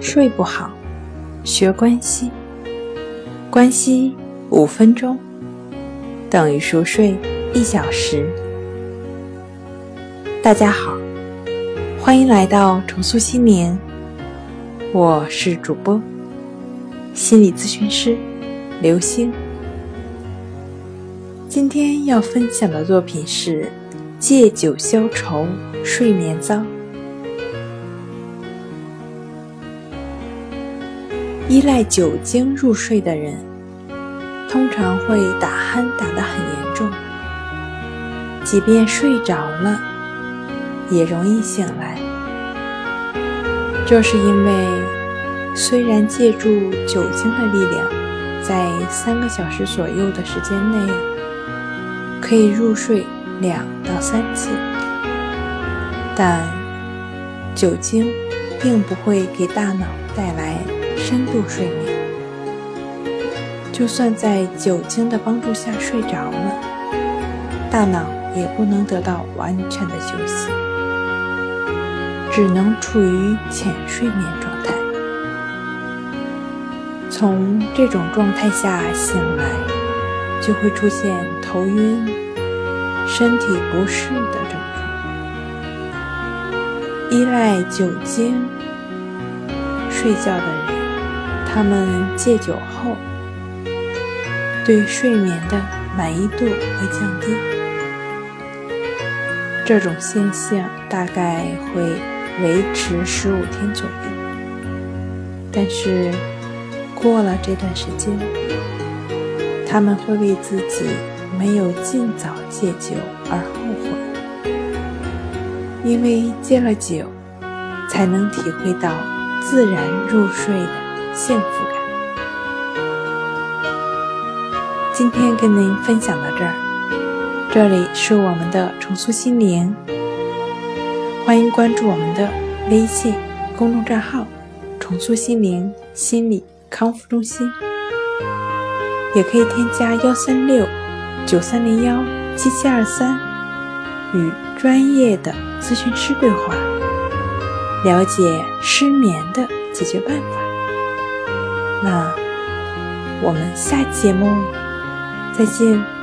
睡不好，学关西，关西五分钟等于熟睡一小时。大家好，欢迎来到重塑心灵，我是主播心理咨询师刘星。今天要分享的作品是借酒消愁，睡眠糟。依赖酒精入睡的人，通常会打鼾打得很严重，即便睡着了，也容易醒来。这是因为，虽然借助酒精的力量，在三个小时左右的时间内可以入睡两到三次，但酒精并不会给大脑带来。深度睡眠，就算在酒精的帮助下睡着了，大脑也不能得到完全的休息，只能处于浅睡眠状态。从这种状态下醒来，就会出现头晕、身体不适的症状。依赖酒精睡觉的人。他们戒酒后，对睡眠的满意度会降低。这种现象大概会维持十五天左右，但是过了这段时间，他们会为自己没有尽早戒酒而后悔，因为戒了酒，才能体会到自然入睡的。幸福感。今天跟您分享到这儿，这里是我们的重塑心灵，欢迎关注我们的微信公众账号“重塑心灵心理康复中心”，也可以添加幺三六九三零幺七七二三，与专业的咨询师对话，了解失眠的解决办法。那我们下节目再见。